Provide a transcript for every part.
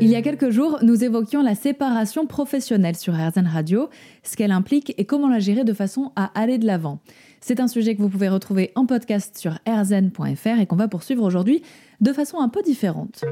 Il y a quelques jours, nous évoquions la séparation professionnelle sur RZN Radio, ce qu'elle implique et comment la gérer de façon à aller de l'avant. C'est un sujet que vous pouvez retrouver en podcast sur rzn.fr et qu'on va poursuivre aujourd'hui de façon un peu différente.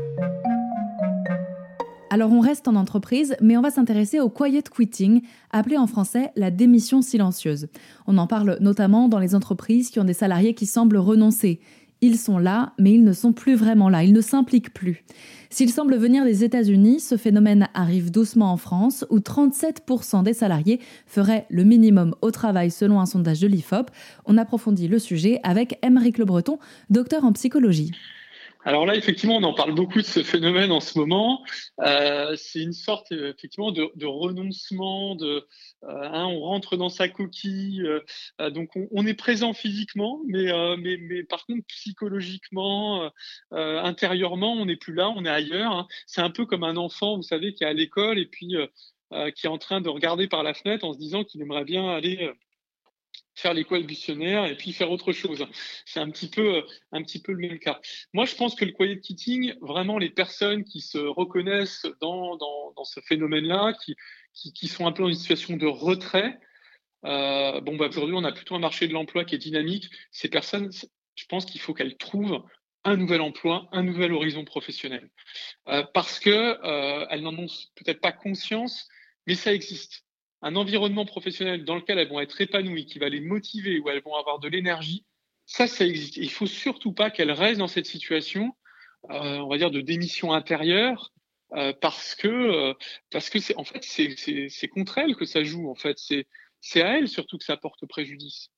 Alors on reste en entreprise, mais on va s'intéresser au quiet quitting, appelé en français la démission silencieuse. On en parle notamment dans les entreprises qui ont des salariés qui semblent renoncer. Ils sont là, mais ils ne sont plus vraiment là, ils ne s'impliquent plus. S'il semble venir des États-Unis, ce phénomène arrive doucement en France, où 37% des salariés feraient le minimum au travail selon un sondage de l'IFOP. On approfondit le sujet avec Émeric Le Breton, docteur en psychologie. Alors là, effectivement, on en parle beaucoup de ce phénomène en ce moment. Euh, c'est une sorte, effectivement, de, renoncement. Euh, hein, on rentre dans sa coquille. Euh, donc, on, est présent physiquement, mais par contre, psychologiquement, intérieurement, on n'est plus là, on est ailleurs. Hein. C'est un peu comme un enfant, vous savez, qui est à l'école et puis qui est en train de regarder par la fenêtre en se disant qu'il aimerait bien aller faire l'école butionnaire et puis faire autre chose. C'est un petit peu, un petit peu le même cas. Moi, je pense que le quiet quitting, vraiment les personnes qui se reconnaissent dans, dans, dans ce phénomène-là, qui, qui, qui, sont un peu dans une situation de retrait, euh, bon, bah, aujourd'hui, on a plutôt un marché de l'emploi qui est dynamique. Ces personnes, je pense qu'il faut qu'elles trouvent un nouvel emploi, un nouvel horizon professionnel. Euh, parce que euh, n'en ont peut-être pas conscience, mais ça existe un environnement professionnel dans lequel elles vont être épanouies, qui va les motiver, où elles vont avoir de l'énergie, ça, ça existe. Il faut surtout pas qu'elles restent dans cette situation, euh, on va dire, de démission intérieure, euh, parce que euh, parce que c'est en fait c'est contre elles que ça joue. En fait, c'est à elles surtout que ça porte préjudice.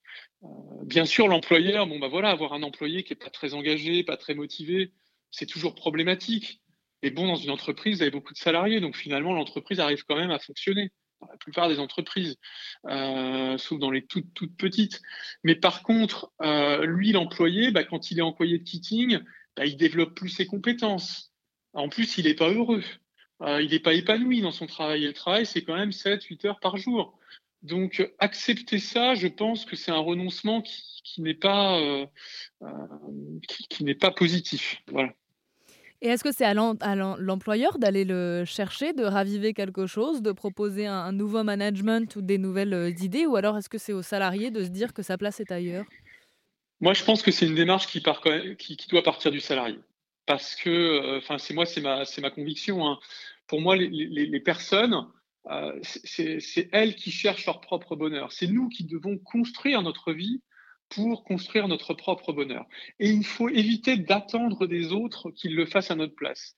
bien sûr, l'employeur, bon bah avoir un employé qui est pas très engagé, pas très motivé, c'est toujours problématique. Mais bon, dans une entreprise, vous avez beaucoup de salariés, donc finalement, l'entreprise arrive quand même à fonctionner la plupart des entreprises, euh, sauf dans les toutes, toutes petites. Mais par contre, euh, lui, l'employé, bah, quand il est employé de kitting, bah, il développe plus ses compétences. En plus, il n'est pas heureux. Euh, il n'est pas épanoui dans son travail. Et le travail, c'est quand même 7, 8 heures par jour. Donc, accepter ça, je pense que c'est un renoncement qui, n'est pas, qui n'est pas positif. Voilà. Et est-ce que c'est à l'employeur d'aller le chercher, de raviver quelque chose, de proposer un, nouveau management ou des nouvelles euh, idées Ou alors est-ce que c'est au salarié de se dire que sa place est ailleurs? Moi, je pense que c'est une démarche qui, doit partir du salarié. Parce que, euh, enfin, c'est moi, c'est ma, conviction. Hein. Pour moi, les, les, personnes, euh, c'est elles qui cherchent leur propre bonheur. C'est nous qui devons construire notre vie pour construire notre propre bonheur. Et il faut éviter d'attendre des autres qu'ils le fassent à notre place.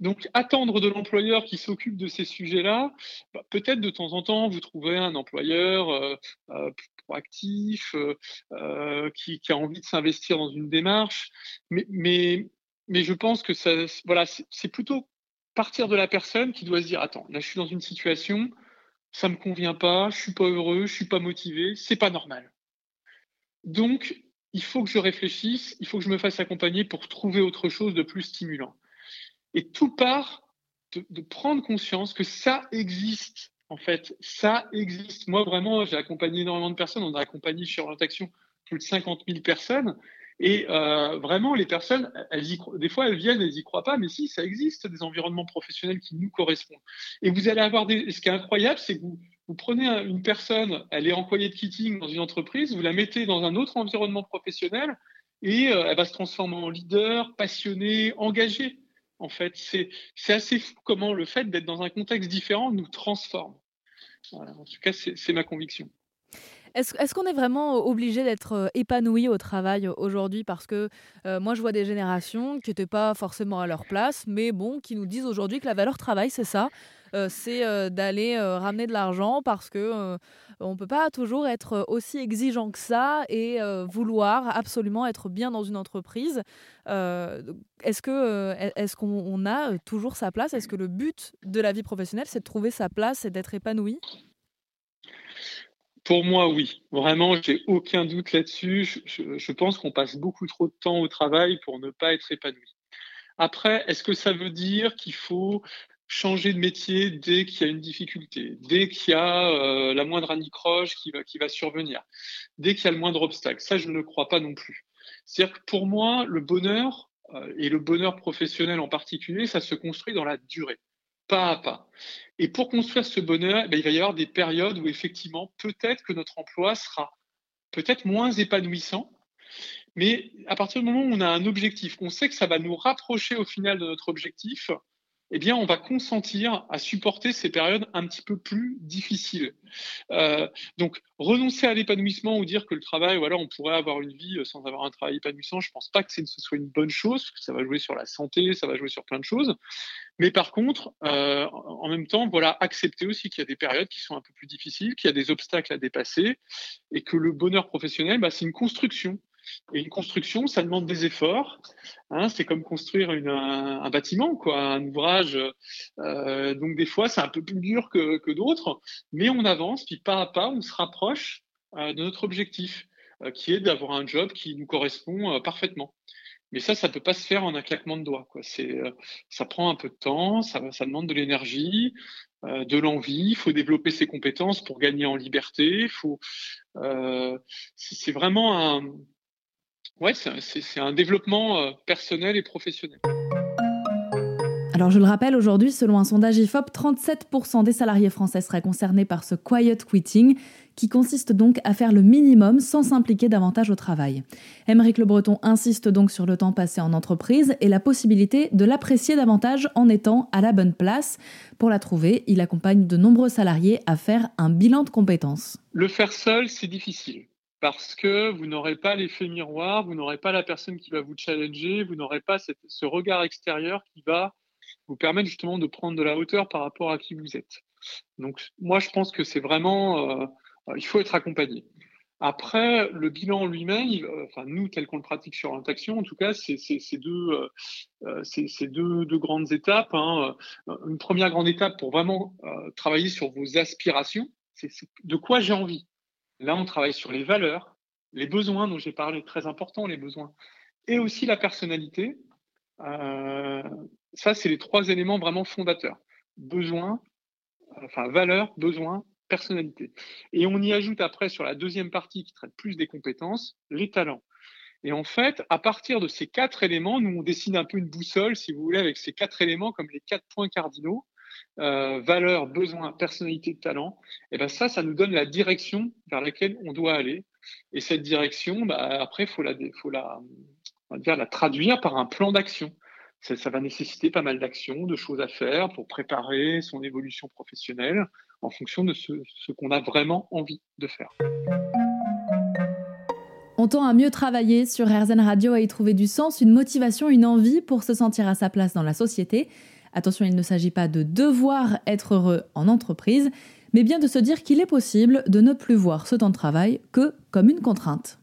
Donc, attendre de l'employeur qui s'occupe de ces sujets-là, bah, peut-être de temps en temps, vous trouvez un employeur euh, euh proactif, euh, euh, qui, qui, a envie de s'investir dans une démarche, mais, mais, mais je pense que ça, voilà, c'est plutôt partir de la personne qui doit se dire, attends, là, je suis dans une situation, ça me convient pas, je suis pas heureux, je suis pas motivé, c'est pas normal. Donc, il faut que je réfléchisse, il faut que je me fasse accompagner pour trouver autre chose de plus stimulant. Et tout part de, prendre conscience que ça existe. En fait, ça existe. Moi, vraiment, j'ai accompagné énormément de personnes. On a accompagné chez Orientation plus de 50 000 personnes. Et euh, vraiment, les personnes, y, des fois, elles viennent, elles n'y croient pas, mais si, ça existe des environnements professionnels qui nous correspondent. Et vous allez avoir des. Ce qui est incroyable, c'est que vous, vous prenez une personne, elle est employée de kitting dans une entreprise, vous la mettez dans un autre environnement professionnel et euh, elle va se transformer en leader, passionné, engagé. En fait, c'est assez fou comment le fait d'être dans un contexte différent nous transforme. en tout cas, c'est ma conviction. Est-ce qu'on est vraiment obligé d'être euh, épanoui au travail aujourd'hui? Parce que euh, moi, je vois des générations qui n'étaient pas forcément à leur place, mais bon, qui nous disent aujourd'hui que la valeur travail, c'est ça. Euh, c'est d'aller ramener de l'argent parce que on peut pas toujours être aussi exigeant que ça et vouloir absolument être bien dans une entreprise. est-ce que est-ce qu'on a toujours sa place? Est-ce que le but de la vie professionnelle, c'est de trouver sa place et d'être épanoui pour moi, oui. Vraiment, j'ai aucun doute là-dessus. Je, pense qu'on passe beaucoup trop de temps au travail pour ne pas être épanoui. Après, est-ce que ça veut dire qu'il faut changer de métier dès qu'il y a une difficulté, dès qu'il y a euh, la moindre anicroche qui va, qui va survenir, dès qu'il y a le moindre obstacle Ça, je ne le crois pas non plus. C'est-à-dire que pour moi, le bonheur, et le bonheur professionnel en particulier, ça se construit dans la durée, pas à pas. Et pour construire ce bonheur, eh ben, il va y avoir des périodes où effectivement, peut-être que notre emploi sera peut-être moins épanouissant, mais à partir du moment où on a un objectif, on sait que ça va nous rapprocher au final de notre objectif, eh bien, on va consentir à supporter ces périodes un petit peu plus difficiles. Euh, donc, renoncer à l'épanouissement ou dire que le travail, voilà, on pourrait avoir une vie sans avoir un travail épanouissant, je ne pense pas que ce soit une bonne chose, parce que ça va jouer sur la santé, ça va jouer sur plein de choses. Mais par contre, euh, en même temps, voilà, accepter aussi qu'il y a des périodes qui sont un peu plus difficiles, qu'il y a des obstacles à dépasser, et que le bonheur professionnel, bah, c'est une construction. Et une construction, ça demande des efforts. Hein, c'est comme construire un, bâtiment, quoi, un ouvrage. Euh, donc des fois, c'est un peu plus dur que, d'autres, mais on avance, puis pas à pas, on se rapproche euh, de notre objectif, euh, qui est d'avoir un job qui nous correspond parfaitement. Mais ça, ça peut pas se faire en un claquement de doigts. C'est, ça prend un peu de temps, ça, ça demande de l'énergie, de l'envie. Il faut développer ses compétences pour gagner en liberté. Faut, c'est vraiment un, Ouais, c'est un développement euh, personnel et professionnel. Alors je le rappelle, aujourd'hui, selon un sondage IFOP, 37% des salariés français seraient concernés par ce quiet quitting, qui consiste donc à faire le minimum sans s'impliquer davantage au travail. Émeric Le Breton insiste donc sur le temps passé en entreprise et la possibilité de l'apprécier davantage en étant à la bonne place. Pour la trouver, il accompagne de nombreux salariés à faire un bilan de compétences. Le faire seul, c'est difficile parce que vous n'aurez pas l'effet miroir, vous n'aurez pas la personne qui va vous challenger, vous n'aurez pas ce regard extérieur qui va vous permettre justement de prendre de la hauteur par rapport à qui vous êtes. Donc moi je pense que c'est vraiment, euh, il faut être accompagné. Après, le bilan lui-même, enfin nous tel qu'on le pratique sur l'interaction, en tout cas, c'est deux, euh, deux, deux, grandes étapes. Hein. Une première grande étape pour vraiment euh, travailler sur vos aspirations, c'est de quoi j'ai envie. Là, on travaille sur les valeurs, les besoins dont j'ai parlé, très important, les besoins, et aussi la personnalité. Euh, ça, c'est les trois éléments vraiment fondateurs. Besoin, enfin valeur, besoin, personnalité. Et on y ajoute après sur la deuxième partie qui traite plus des compétences, les talents. Et en fait, à partir de ces quatre éléments, nous on dessine un peu une boussole, si vous voulez, avec ces quatre éléments comme les quatre points cardinaux. Euh, valeurs, besoins, personnalité, talent, et ben ça, ça nous donne la direction vers laquelle on doit aller. Et cette direction, bah, après, il faut, la, faut la, dire, la traduire par un plan d'action. Ça, ça, va nécessiter pas mal d'actions, de choses à faire pour préparer son évolution professionnelle en fonction de ce, ce qu'on a vraiment envie de faire. On tend à mieux travailler sur RZN Radio, à y trouver du sens, une motivation, une envie pour se sentir à sa place dans la société. Attention, il ne s'agit pas de devoir être heureux en entreprise, mais bien de se dire qu'il est possible de ne plus voir ce temps de travail que comme une contrainte.